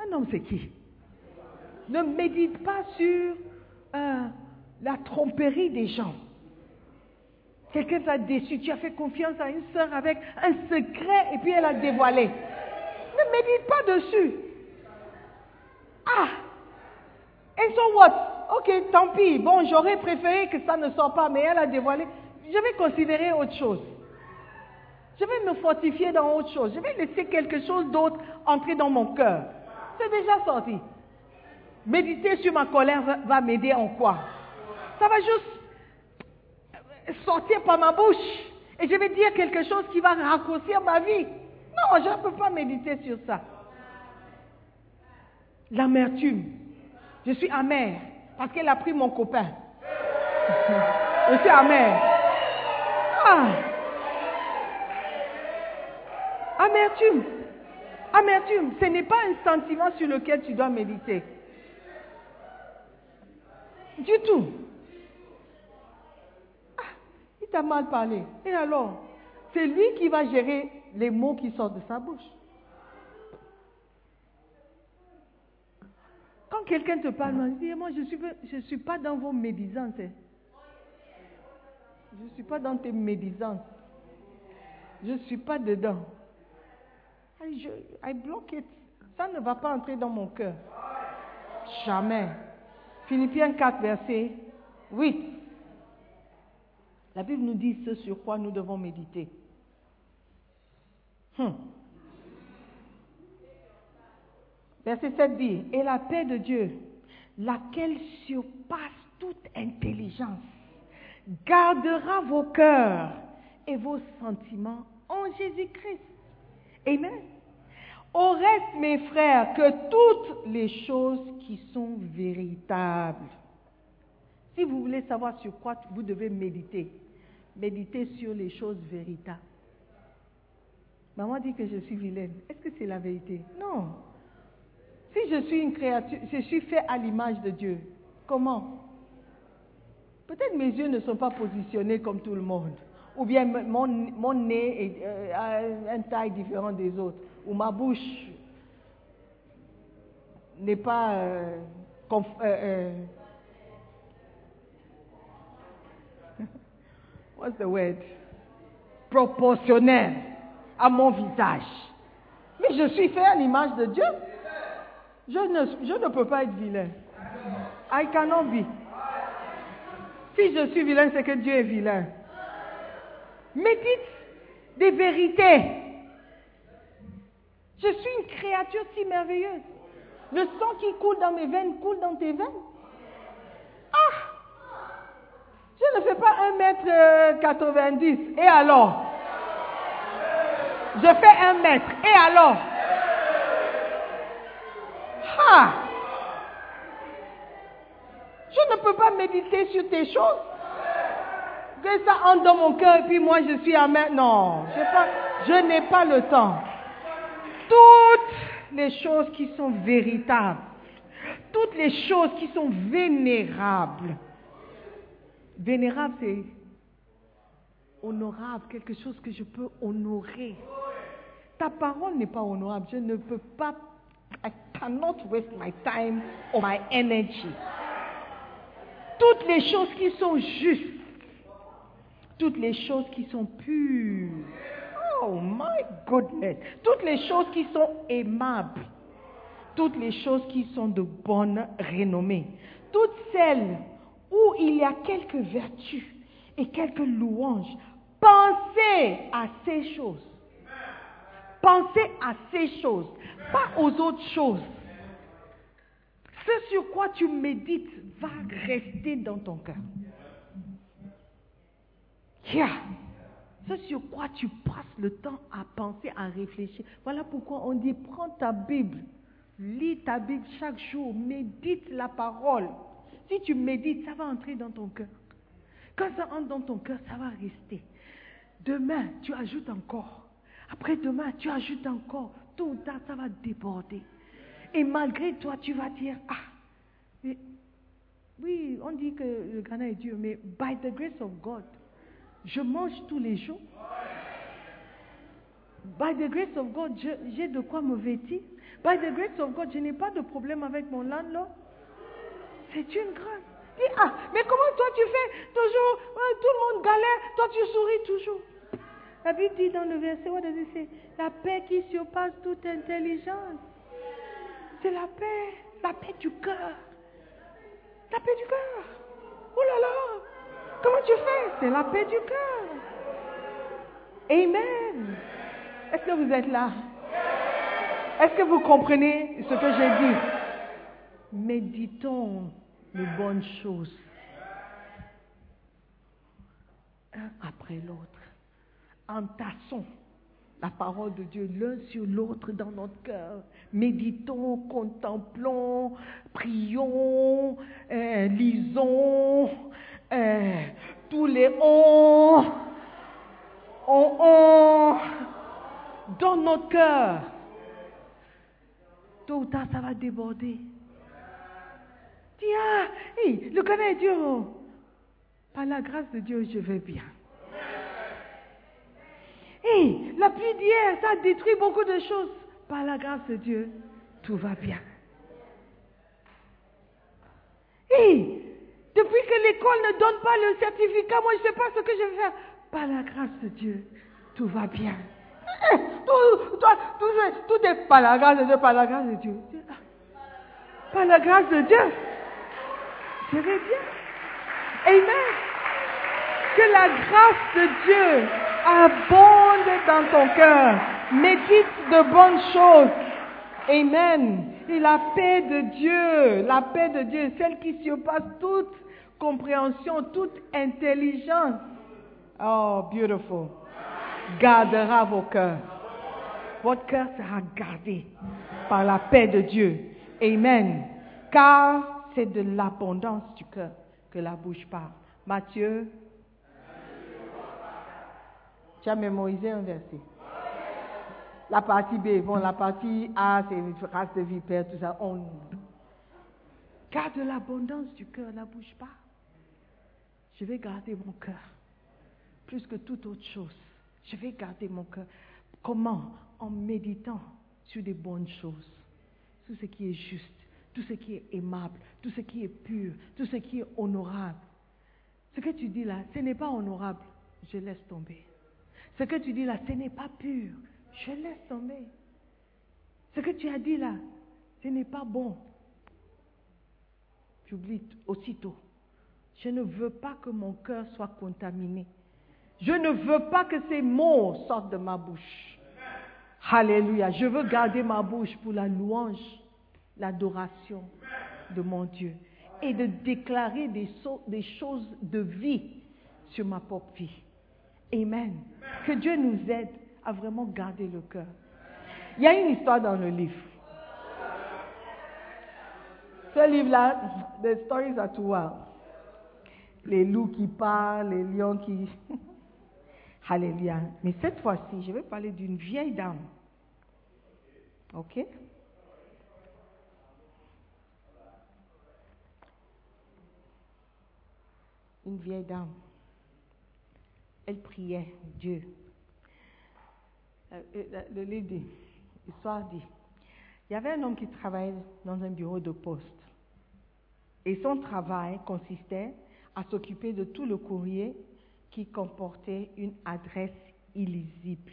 Un homme, c'est qui? Ne médite pas sur euh, la tromperie des gens. Quelqu'un t'a déçu, tu as fait confiance à une sœur avec un secret et puis elle a dévoilé. Ne médite pas dessus. Ah Et so what? Ok, tant pis. Bon, j'aurais préféré que ça ne sorte pas, mais elle a dévoilé. Je vais considérer autre chose. Je vais me fortifier dans autre chose. Je vais laisser quelque chose d'autre entrer dans mon cœur. C'est déjà sorti. Méditer sur ma colère va, m'aider en quoi? Ça va juste sortir par ma bouche. Et je vais dire quelque chose qui va raccourcir ma vie. Non, je ne peux pas méditer sur ça. L'amertume. Je suis amère parce qu'elle a pris mon copain. [laughs] Je suis amère. Ah. Amertume. Amertume, ce n'est pas un sentiment sur lequel tu dois méditer. Du tout. Ah, il t'a mal parlé. Et alors? C'est lui qui va gérer les mots qui sortent de sa bouche. Quand quelqu'un te parle, dis moi je ne suis, je suis pas dans vos médisances. Je ne suis pas dans tes médisances. Je ne suis pas dedans. Je- I block it. Ça ne va pas entrer dans mon cœur. Jamais. Philippiens 4, verset 8. La Bible nous dit ce sur quoi nous devons méditer. Hmm. Verset 7 dit, et la paix de Dieu, laquelle surpasse toute intelligence, gardera vos cœurs et vos sentiments en Jésus-Christ. Amen. Au reste, mes frères, que toutes les choses qui sont véritables. Si vous voulez savoir sur quoi vous devez méditer, méditez sur les choses véritables. Maman dit que je suis vilaine. Est-ce que c'est la vérité? Non. Si je suis une créature, je suis fait à l'image de Dieu. Comment? Peut-être mes yeux ne sont pas positionnés comme tout le monde. Ou bien mon, nez euh, a une taille différente des autres. Ou ma bouche n'est pas euh, euh, euh, [laughs] what's the word? Proportionnelle à mon visage. Mais je suis fait à l'image de Dieu. Je ne, je ne peux pas être vilain. I cannot be. Si je suis vilain, c'est que Dieu est vilain. Médite des vérités. Je suis une créature si merveilleuse. Le sang qui coule dans mes veines coule dans tes veines. Ah Je ne fais pas 1m90. Et alors? Je fais 1 mètre. Et alors? Ah ne peux pas méditer sur tes choses. Que ça entre dans mon cœur et puis moi je suis amer. Non, j'ai pas- je n'ai pas le temps. Toutes les choses qui sont véritables, toutes les choses qui sont vénérables. Vénérable, c'est honorable, quelque chose que je peux honorer. Ta parole n'est pas honorable. Je ne peux pas. I cannot waste my time or my energy. Toutes les choses qui sont justes, toutes les choses qui sont pures. Oh my goodness. Toutes les choses qui sont aimables. Toutes les choses qui sont de bonne renommée. Toutes celles où il y a quelques vertus et quelques louanges. Pensez à ces choses. Pensez à ces choses, pas aux autres choses. Ce sur quoi tu médites va rester dans ton cœur. Yeah. Ce sur quoi tu passes le temps à penser, à réfléchir. Voilà pourquoi on dit prends ta Bible, lis ta Bible chaque jour, médite la parole. Si tu médites, ça va entrer dans ton cœur. Quand ça entre dans ton cœur, ça va rester. Demain, tu ajoutes encore. Après demain, tu ajoutes encore. Tôt ou tard, ça va déborder. Et malgré toi, tu vas dire, ah, mais oui, on dit que le Ghana est dur, mais by the grace of God, Je mange tous les jours. By the grace of God, j'ai de quoi me vêtir. By the grace of God, je n'ai pas de problème avec mon landlord. C'est une grâce. Dis, ah, mais comment toi tu fais toujours, euh, tout le monde galère, toi tu souris toujours. La Bible dit dans le verset, what does it say? La paix qui surpasse toute intelligence. C'est la paix, la paix du cœur. La paix du cœur. Oh là là, comment tu fais? C'est la paix du cœur. Amen. Est-ce que vous êtes là? Est-ce que vous comprenez ce que j'ai dit? Méditons les bonnes choses. Un après l'autre. Entassons la parole de Dieu l'un sur l'autre dans notre cœur. Méditons, contemplons, prions, euh, lisons, euh, tous les on, on, on, dans notre cœur. Tôt ou tard, ça va déborder. Hey, le dur. oh. Par la grâce de Dieu, je vais bien. Hey, la pluie d'hier, ça a détruit beaucoup de choses. Par la grâce de Dieu, tout va bien. Hey, depuis que l'école ne donne pas le certificat, moi je ne sais pas ce que je vais faire. Par la grâce de Dieu, tout va bien. Eh, Tout, tout est par la grâce de Dieu, par la grâce de Dieu. Par la grâce de Dieu, je vais bien. Amen. Que la grâce de Dieu abonde dans ton cœur. Médite de bonnes choses. Amen. Et la paix de Dieu, la paix de Dieu, celle qui surpasse toute compréhension, toute intelligence. Oh, beautiful. Gardera vos cœurs. Votre cœur sera gardé par la paix de Dieu. Amen. Car c'est de l'abondance du cœur que la bouche parle. Matthieu. Tu as mémorisé un verset. La partie B, bon, la partie A, c'est race de vipère, tout ça. On... Car de l'abondance du cœur, la bouche parle. Je vais garder mon cœur plus que toute autre chose. Je vais garder mon cœur. Comment? En méditant sur des bonnes choses, tout ce qui est juste, tout ce qui est aimable, tout ce qui est pur, tout ce qui est honorable. Ce que tu dis là, ce n'est pas honorable, je laisse tomber. Ce que tu dis là, ce n'est pas pur, je laisse tomber. Ce que tu as dit là, ce n'est pas bon. J'oublie aussitôt. Je ne veux pas que mon cœur soit contaminé. Je ne veux pas que ces mots sortent de ma bouche. Alléluia. Je veux garder ma bouche pour la louange, l'adoration de mon Dieu et de déclarer des choses de vie sur ma propre vie. Amen. Que Dieu nous aide à vraiment garder le cœur. Il y a une histoire dans le livre. Ce livre-là, the stories are too wild. Les loups qui parlent, les lions qui... [laughs] Alléluia. Mais cette fois-ci, je vais parler d'une vieille dame. OK? Une vieille dame. Elle priait Dieu. Euh, Le livre dit, l'histoire dit, il y avait un homme qui travaillait dans un bureau de poste. Et son travail consistait à s'occuper de tout le courrier qui comportait une adresse illisible.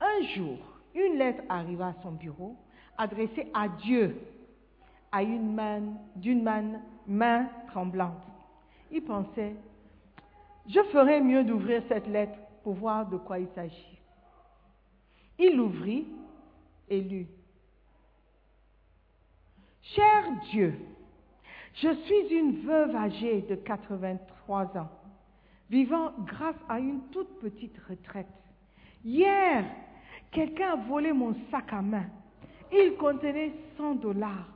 Un jour, une lettre arriva à son bureau adressée à Dieu, à une main, d'une main, main tremblante. Il pensait, je ferais mieux d'ouvrir cette lettre pour voir de quoi il s'agit. Il l'ouvrit et lut. Cher Dieu, je suis une veuve âgée de 83 ans, vivant grâce à une toute petite retraite. Hier, quelqu'un a volé mon sac à main. Il contenait 100 dollars.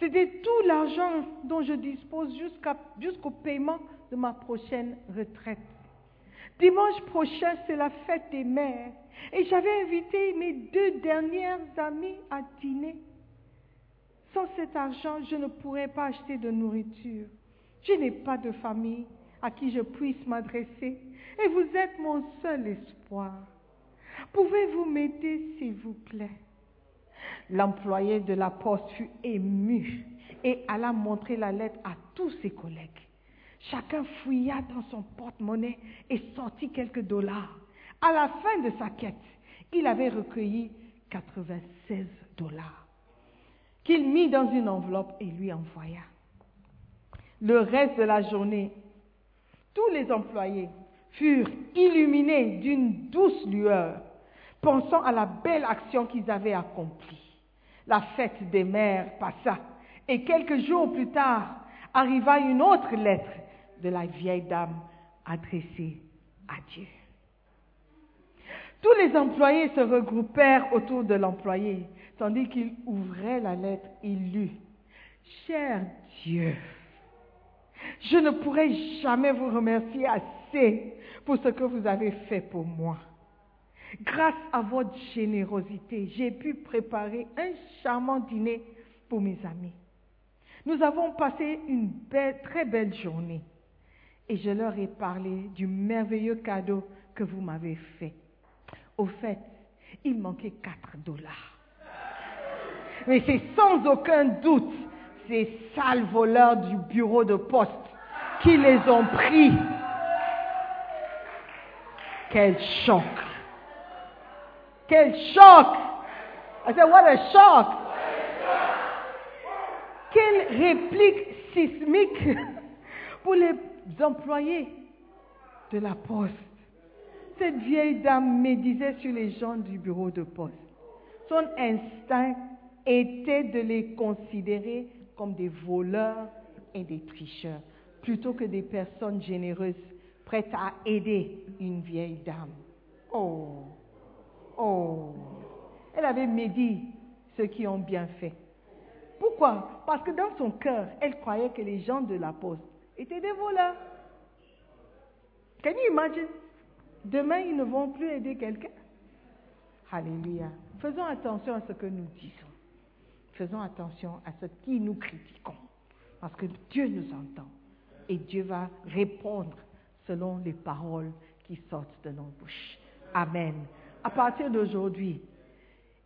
C'était tout l'argent dont je dispose jusqu'au paiement de ma prochaine retraite. Dimanche prochain, c'est la fête des mères et j'avais invité mes deux dernières amies à dîner. Sans cet argent, je ne pourrais pas acheter de nourriture. Je n'ai pas de famille à qui je puisse m'adresser. Et vous êtes mon seul espoir. Pouvez-vous m'aider, s'il vous plaît? L'employé de la poste fut ému et alla montrer la lettre à tous ses collègues. Chacun fouilla dans son porte-monnaie et sortit quelques dollars. À la fin de sa quête, il avait recueilli 96 dollars qu'il mit dans une enveloppe et lui envoya. Le reste de la journée, tous les employés furent illuminés d'une douce lueur, pensant à la belle action qu'ils avaient accomplie. La fête des mères passa et quelques jours plus tard arriva une autre lettre de la vieille dame adressée à Dieu. Tous les employés se regroupèrent autour de l'employé, tandis qu'il ouvrait la lettre, il lut, Cher Dieu, je ne pourrai jamais vous remercier assez pour ce que vous avez fait pour moi. Grâce à votre générosité, j'ai pu préparer un charmant dîner pour mes amis. Nous avons passé une très belle journée et je leur ai parlé du merveilleux cadeau que vous m'avez fait. Au fait, il manquait 4 dollars. Mais c'est sans aucun doute ces sales voleurs du bureau de poste qui les ont pris. Quel choc! Quel choc! I said, what a shock! Quelle réplique sismique pour les employés de la poste. Cette vieille dame médisait sur les gens du bureau de poste. Son instinct était de les considérer comme des voleurs et des tricheurs, plutôt que des personnes généreuses prêtes à aider une vieille dame. Oh, oh, elle avait médit ceux qui ont bien fait. Pourquoi? Parce que dans son cœur, elle croyait que les gens de la poste étaient des voleurs. Can you imagine? Demain, ils ne vont plus aider quelqu'un. Alléluia. Faisons attention à ce que nous disons. Faisons attention à ce qui nous critiquons. Parce que Dieu nous entend. Et Dieu va répondre selon les paroles qui sortent de nos bouches. Amen. À partir d'aujourd'hui,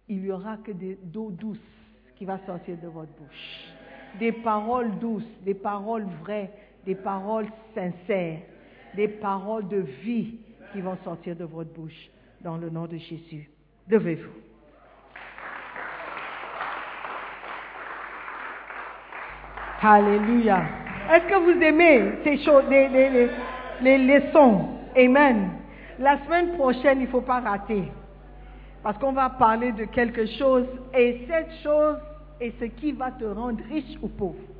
il n'y aura que des d'eau douce qui va sortir de votre bouche. Des paroles douces, des paroles vraies, des paroles sincères, des paroles de vie qui vont sortir de votre bouche dans le nom de Jésus. Levez-vous. Alléluia. Est-ce que vous aimez ces choses, les, les, les, leçons? Amen. La semaine prochaine, il ne faut pas rater. Parce qu'on va parler de quelque chose et cette chose est ce qui va te rendre riche ou pauvre.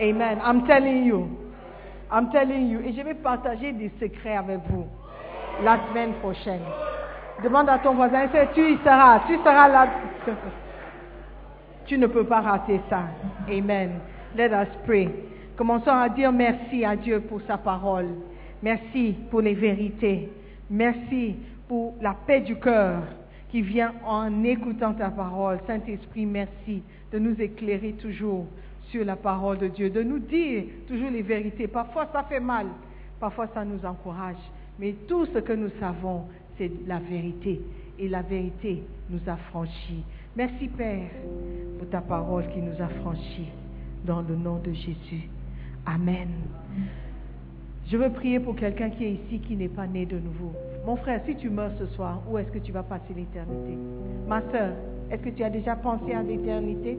Amen. I'm telling you. I'm telling you. Et je vais partager des secrets avec vous la semaine prochaine. Demande à ton voisin, tu y seras, tu seras là. Tu ne peux pas rater ça. Amen. Let us pray. Commençons à dire merci à Dieu pour sa parole. Merci pour les vérités. Merci pour la paix du cœur qui vient en écoutant ta parole. Saint-Esprit, merci de nous éclairer toujours la parole de Dieu, de nous dire toujours les vérités. Parfois ça fait mal, parfois ça nous encourage, mais tout ce que nous savons, c'est la vérité. Et la vérité nous a franchis. Merci Père pour ta parole qui nous a franchis dans le nom de Jésus. Amen. Je veux prier pour quelqu'un qui est ici, qui n'est pas né de nouveau. Mon frère, si tu meurs ce soir, où est-ce que tu vas passer l'éternité? Ma soeur, est-ce que tu as déjà pensé à l'éternité?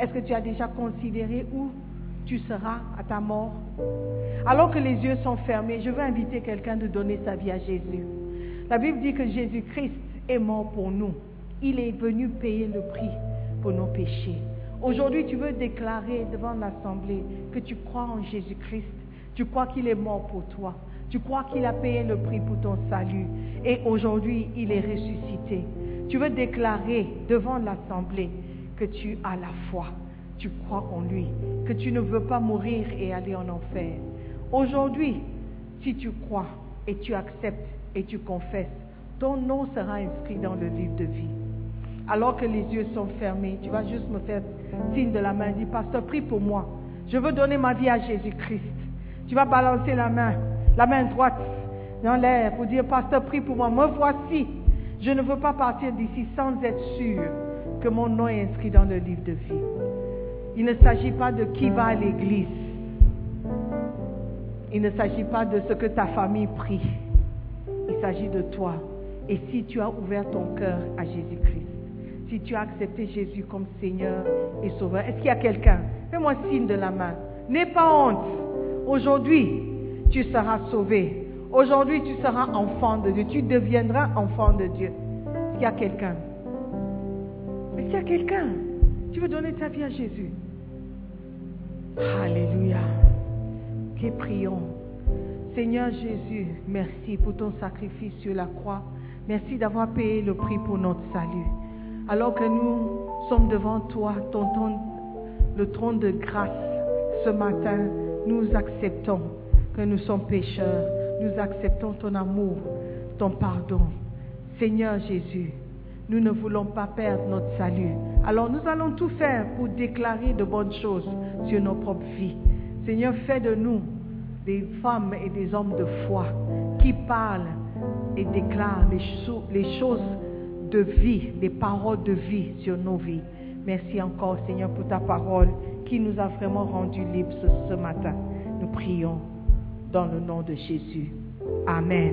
Est-ce que tu as déjà considéré où tu seras à ta mort? Alors que les yeux sont fermés, je veux inviter quelqu'un de donner sa vie à Jésus. La Bible dit que Jésus-Christ est mort pour nous. Il est venu payer le prix pour nos péchés. Aujourd'hui, tu veux déclarer devant l'Assemblée que tu crois en Jésus-Christ. Tu crois qu'il est mort pour toi. Tu crois qu'il a payé le prix pour ton salut. Et aujourd'hui, il est ressuscité. Tu veux déclarer devant l'Assemblée que tu as la foi. Tu crois en lui. Que tu ne veux pas mourir et aller en enfer. Aujourd'hui, si tu crois et tu acceptes et tu confesses, ton nom sera inscrit dans le livre de vie. Alors que les yeux sont fermés, tu vas juste me faire signe de la main. Dis, pasteur, prie pour moi. Je veux donner ma vie à Jésus-Christ. Tu vas balancer la main, la main droite dans l'air pour dire, Pasteur, prie pour moi. Me voici. Je ne veux pas partir d'ici sans être sûr que mon nom est inscrit dans le livre de vie. Il ne s'agit pas de qui va à l'église. Il ne s'agit pas de ce que ta famille prie. Il s'agit de toi. Et si tu as ouvert ton cœur à Jésus-Christ, si tu as accepté Jésus comme Seigneur et Sauveur, est-ce qu'il y a quelqu'un? Fais-moi signe de la main. N'aie pas honte. Aujourd'hui, tu seras sauvé. Aujourd'hui, tu seras enfant de Dieu. Tu deviendras enfant de Dieu. Est-ce qu'il y a quelqu'un? Est-ce qu'il y a quelqu'un Tu veux donner ta vie à Jésus Alléluia. Que prions. Seigneur Jésus, merci pour ton sacrifice sur la croix. Merci d'avoir payé le prix pour notre salut. Alors que nous sommes devant toi, ton, le trône de grâce, ce matin, nous acceptons que nous sommes pécheurs. Nous acceptons ton amour, ton pardon. Seigneur Jésus, nous ne voulons pas perdre notre salut. Alors nous allons tout faire pour déclarer de bonnes choses sur nos propres vies. Seigneur, fais de nous des femmes et des hommes de foi qui parlent et déclarent les, cho- les choses de vie, les paroles de vie sur nos vies. Merci encore, Seigneur, pour ta parole qui nous a vraiment rendus libres ce matin. Nous prions dans le nom de Jésus. Amen.